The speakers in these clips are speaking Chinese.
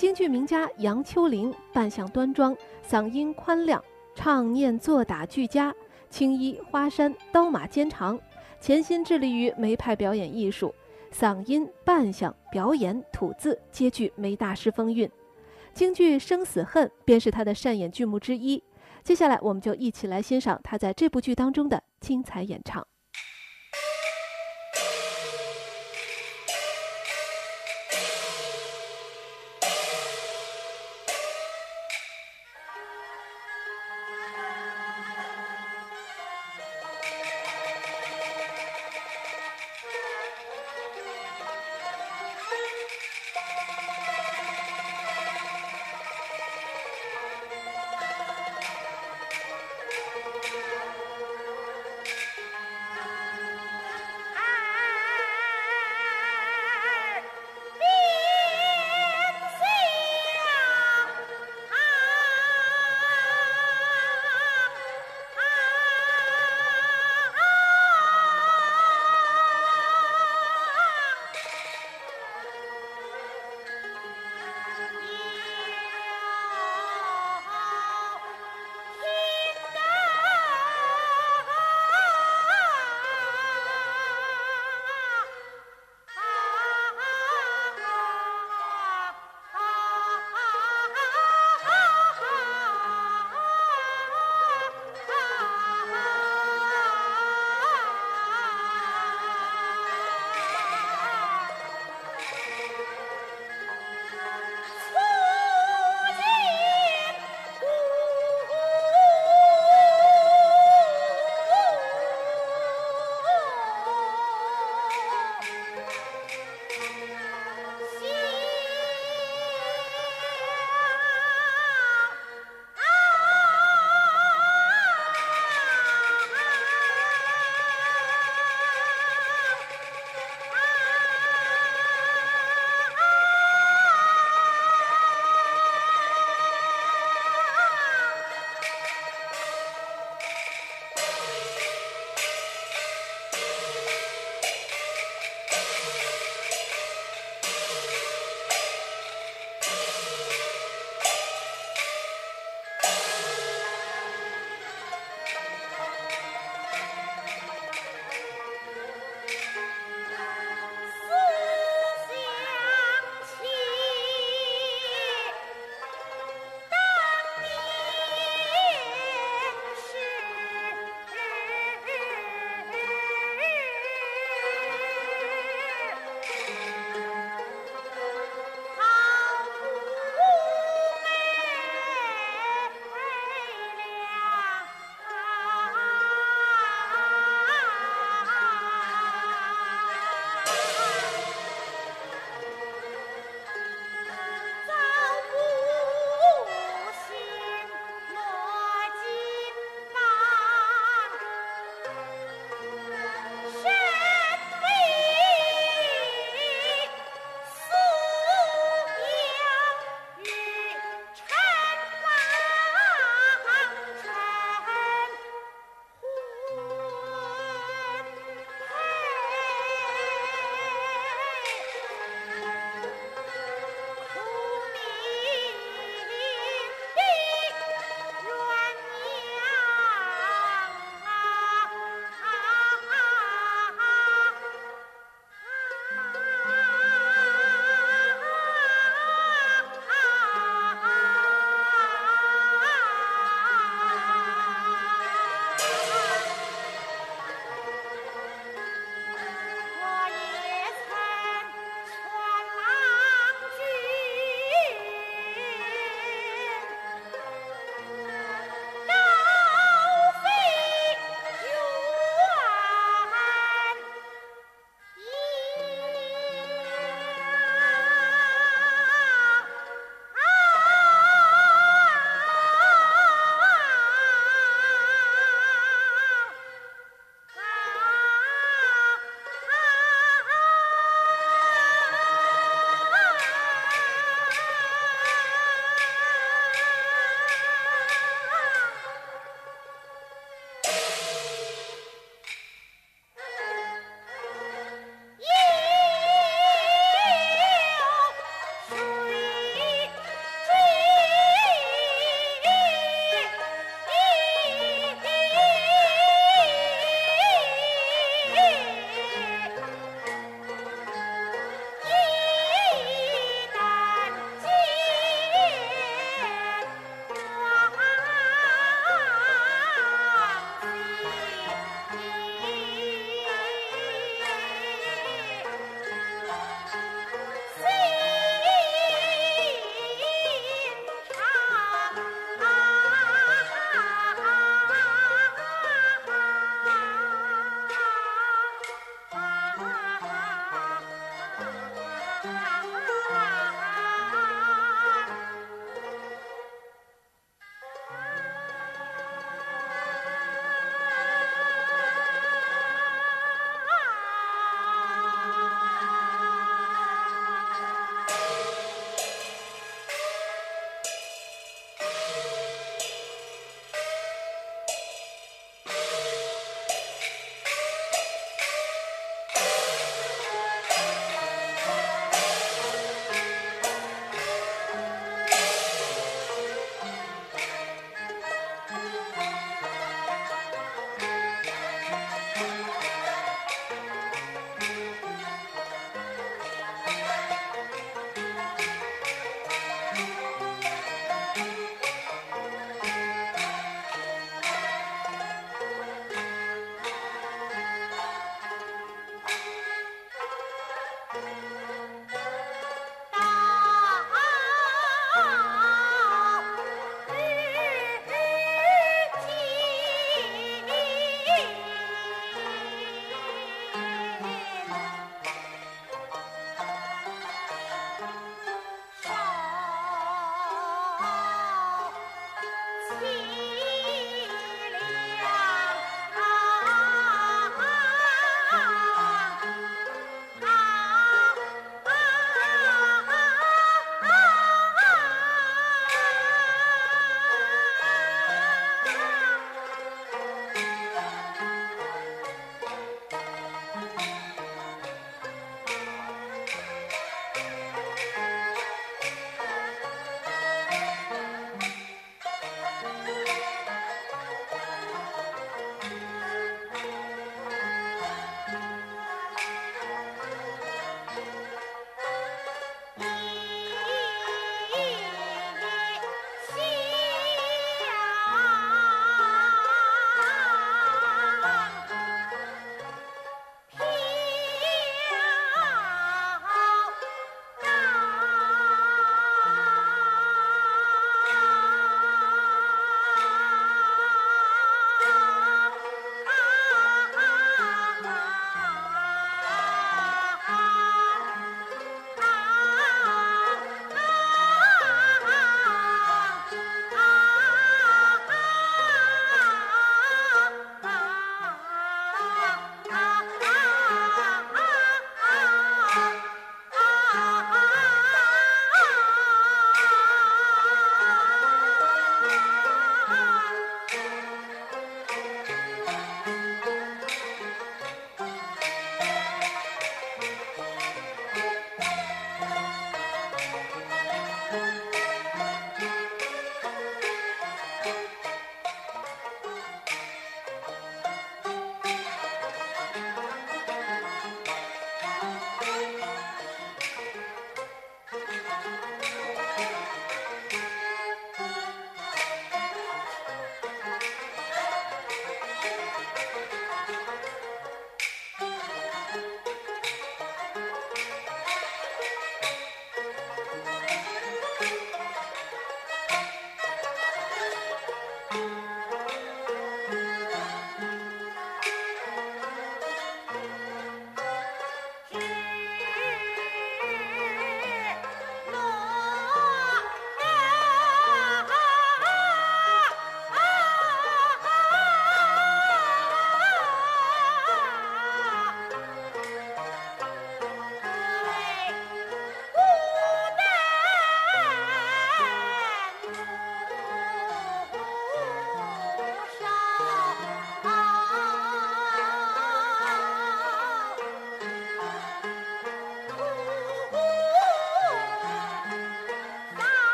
京剧名家杨秋玲扮相端庄，嗓音宽亮，唱念做打俱佳，青衣花衫，刀马肩长，潜心致力于梅派表演艺术，嗓音、扮相、表演、吐字皆具梅大师风韵。京剧《生死恨》便是他的擅演剧目之一。接下来，我们就一起来欣赏他在这部剧当中的精彩演唱。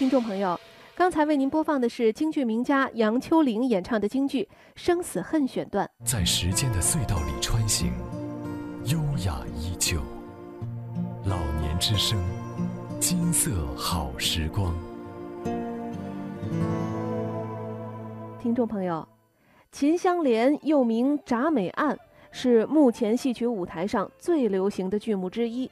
听众朋友，刚才为您播放的是京剧名家杨秋玲演唱的京剧《生死恨》选段。在时间的隧道里穿行，优雅依旧。老年之声，金色好时光。听众朋友，《秦香莲》又名《铡美案》，是目前戏曲舞台上最流行的剧目之一。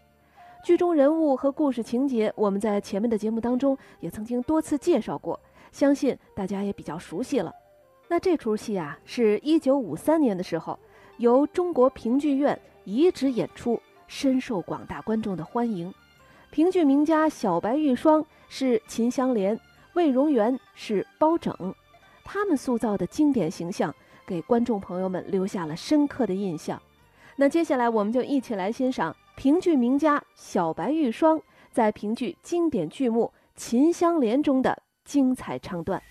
剧中人物和故事情节，我们在前面的节目当中也曾经多次介绍过，相信大家也比较熟悉了。那这出戏啊，是一九五三年的时候由中国评剧院移植演出，深受广大观众的欢迎。评剧名家小白玉霜是秦香莲，魏荣元是包拯，他们塑造的经典形象给观众朋友们留下了深刻的印象。那接下来我们就一起来欣赏。评剧名家小白玉霜在评剧经典剧目《秦香莲》中的精彩唱段。